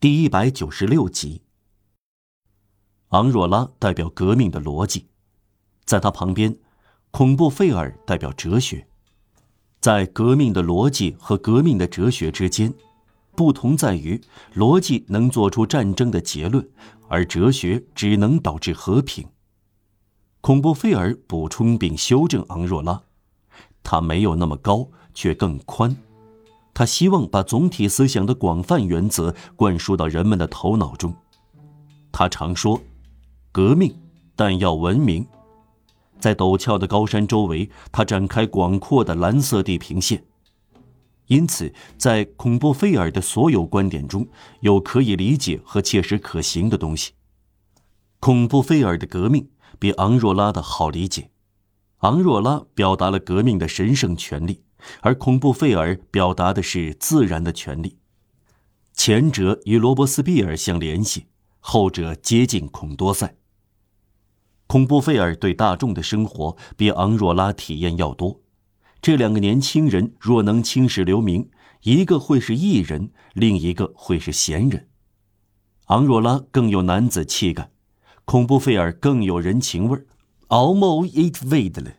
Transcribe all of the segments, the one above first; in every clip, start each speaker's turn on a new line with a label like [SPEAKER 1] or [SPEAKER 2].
[SPEAKER 1] 第一百九十六集。昂若拉代表革命的逻辑，在他旁边，恐怖费尔代表哲学。在革命的逻辑和革命的哲学之间，不同在于逻辑能做出战争的结论，而哲学只能导致和平。恐怖费尔补充并修正昂若拉，他没有那么高，却更宽。他希望把总体思想的广泛原则灌输到人们的头脑中。他常说：“革命，但要文明。”在陡峭的高山周围，他展开广阔的蓝色地平线。因此，在孔布菲尔的所有观点中有可以理解和切实可行的东西。孔布菲尔的革命比昂若拉的好理解。昂若拉表达了革命的神圣权利。而恐怖费尔表达的是自然的权利，前者与罗伯斯庇尔相联系，后者接近孔多塞。恐怖费尔对大众的生活比昂若拉体验要多。这两个年轻人若能青史留名，一个会是艺人，另一个会是闲人。昂若拉更有男子气概，恐怖费尔更有人情味儿。Almost it w a d 了，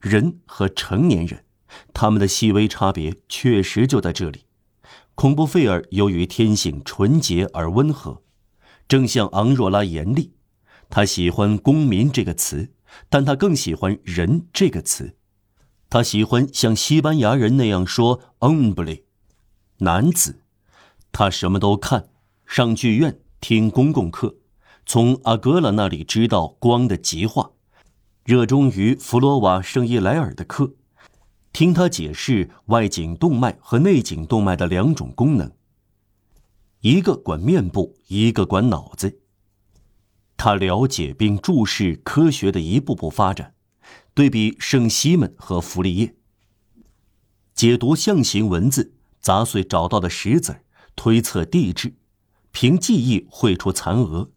[SPEAKER 1] 人和成年人。他们的细微差别确实就在这里。恐怖费尔由于天性纯洁而温和，正像昂若拉严厉。他喜欢“公民”这个词，但他更喜欢“人”这个词。他喜欢像西班牙人那样说 “hombre”，男子。他什么都看，上剧院，听公共课，从阿格拉那里知道光的极化，热衷于弗罗瓦圣伊莱尔的课。听他解释外颈动脉和内颈动脉的两种功能，一个管面部，一个管脑子。他了解并注视科学的一步步发展，对比圣西门和弗利叶，解读象形文字，砸碎找到的石子，推测地质，凭记忆绘出残额，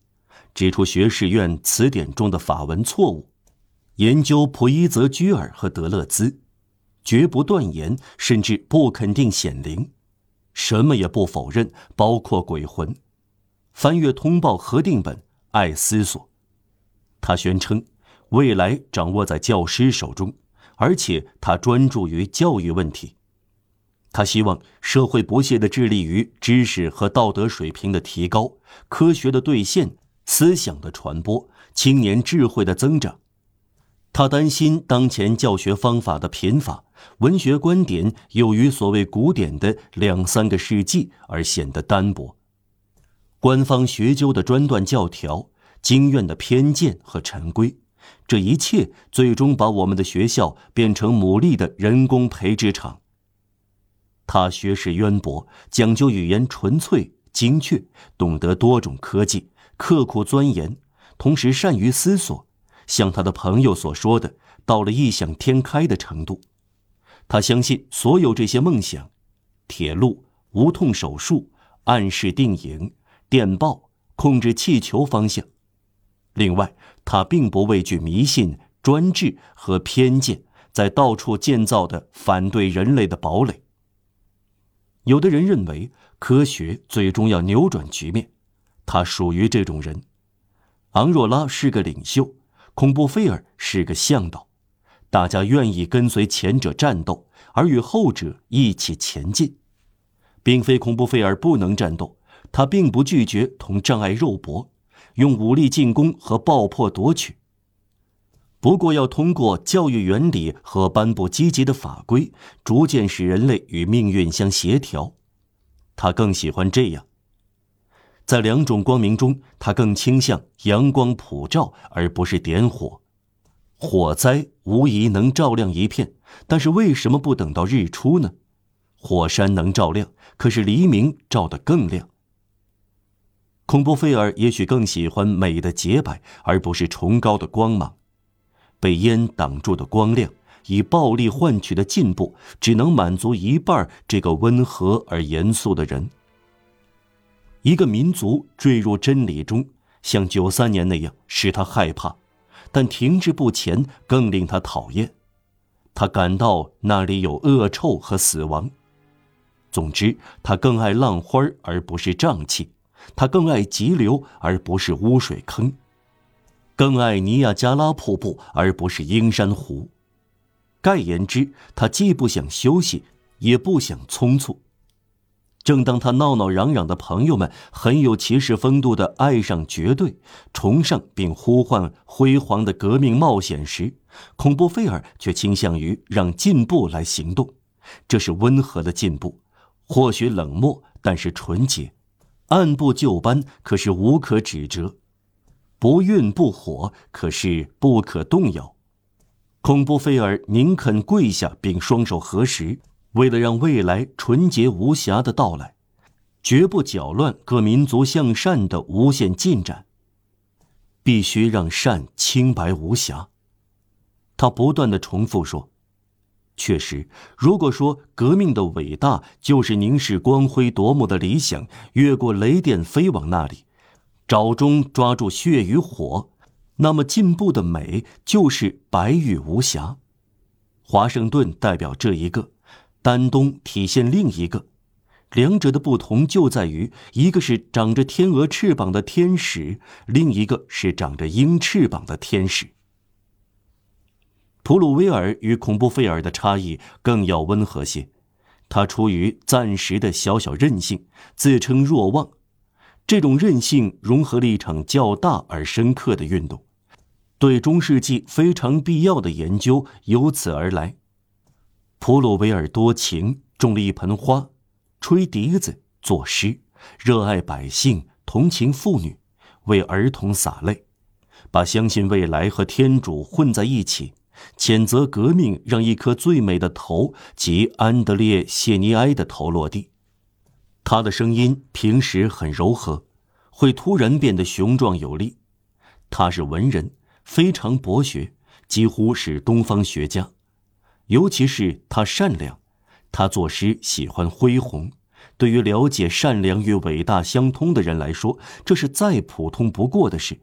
[SPEAKER 1] 指出学士院词典中的法文错误，研究普伊泽居尔和德勒兹。绝不断言，甚至不肯定显灵，什么也不否认，包括鬼魂。翻阅通报核定本，爱思索。他宣称，未来掌握在教师手中，而且他专注于教育问题。他希望社会不懈地致力于知识和道德水平的提高、科学的兑现、思想的传播、青年智慧的增长。他担心当前教学方法的贫乏。文学观点有于所谓古典的两三个世纪而显得单薄，官方学究的专断教条、经院的偏见和陈规，这一切最终把我们的学校变成牡蛎的人工培植场。他学识渊博，讲究语言纯粹精确，懂得多种科技，刻苦钻研，同时善于思索，像他的朋友所说的，到了异想天开的程度。他相信所有这些梦想：铁路、无痛手术、暗示定影、电报、控制气球方向。另外，他并不畏惧迷信、专制和偏见在到处建造的反对人类的堡垒。有的人认为科学最终要扭转局面，他属于这种人。昂若拉是个领袖，恐怖菲尔是个向导。大家愿意跟随前者战斗，而与后者一起前进，并非恐怖费尔不能战斗，他并不拒绝同障碍肉搏，用武力进攻和爆破夺取。不过要通过教育原理和颁布积极的法规，逐渐使人类与命运相协调。他更喜欢这样。在两种光明中，他更倾向阳光普照，而不是点火。火灾无疑能照亮一片，但是为什么不等到日出呢？火山能照亮，可是黎明照得更亮。孔布菲尔也许更喜欢美的洁白，而不是崇高的光芒。被烟挡住的光亮，以暴力换取的进步，只能满足一半这个温和而严肃的人。一个民族坠入真理中，像九三年那样，使他害怕。但停滞不前更令他讨厌，他感到那里有恶臭和死亡。总之，他更爱浪花而不是瘴气，他更爱急流而不是污水坑，更爱尼亚加拉瀑布而不是鹰山湖。概言之，他既不想休息，也不想匆促。正当他闹闹嚷嚷的朋友们很有骑士风度的爱上绝对、崇尚并呼唤辉煌的革命冒险时，恐怖费尔却倾向于让进步来行动。这是温和的进步，或许冷漠，但是纯洁；按部就班，可是无可指责；不愠不火，可是不可动摇。恐怖费尔宁肯跪下并双手合十。为了让未来纯洁无瑕的到来，绝不搅乱各民族向善的无限进展。必须让善清白无瑕。他不断的重复说：“确实，如果说革命的伟大就是凝视光辉夺目的理想，越过雷电飞往那里，爪中抓住血与火，那么进步的美就是白玉无瑕。华盛顿代表这一个。”丹东体现另一个，两者的不同就在于，一个是长着天鹅翅膀的天使，另一个是长着鹰翅膀的天使。普鲁威尔与恐怖费尔的差异更要温和些，他出于暂时的小小任性，自称若望，这种任性融合了一场较大而深刻的运动，对中世纪非常必要的研究由此而来。普鲁维尔多情，种了一盆花，吹笛子，作诗，热爱百姓，同情妇女，为儿童洒泪，把相信未来和天主混在一起，谴责革命，让一颗最美的头及安德烈谢尼埃的头落地。他的声音平时很柔和，会突然变得雄壮有力。他是文人，非常博学，几乎是东方学家。尤其是他善良，他作诗喜欢恢宏。对于了解善良与伟大相通的人来说，这是再普通不过的事。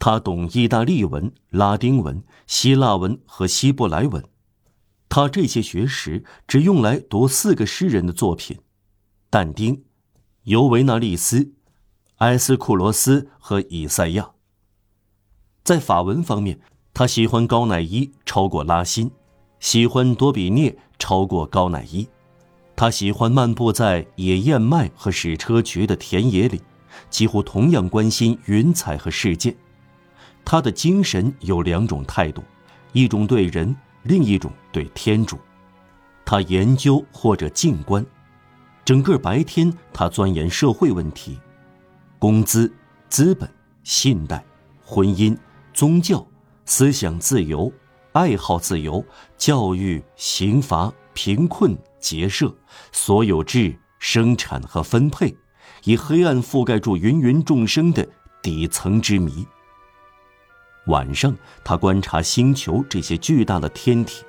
[SPEAKER 1] 他懂意大利文、拉丁文、希腊文和希伯来文。他这些学识只用来读四个诗人的作品：但丁、尤维纳利斯、埃斯库罗斯和以赛亚。在法文方面，他喜欢高乃伊超过拉辛。喜欢多比涅超过高乃伊，他喜欢漫步在野燕麦和矢车菊的田野里，几乎同样关心云彩和事件。他的精神有两种态度，一种对人，另一种对天主。他研究或者静观，整个白天他钻研社会问题，工资、资本、信贷、婚姻、宗教、思想自由。爱好自由、教育、刑罚、贫困、结社、所有制、生产和分配，以黑暗覆盖住芸芸众生的底层之谜。晚上，他观察星球这些巨大的天体。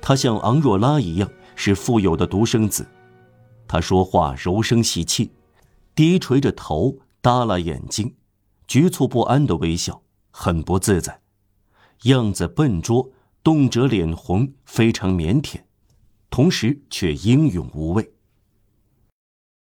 [SPEAKER 1] 他像昂若拉一样是富有的独生子。他说话柔声细气，低垂着头，耷拉眼睛，局促不安的微笑，很不自在。样子笨拙，动辄脸红，非常腼腆，同时却英勇无畏。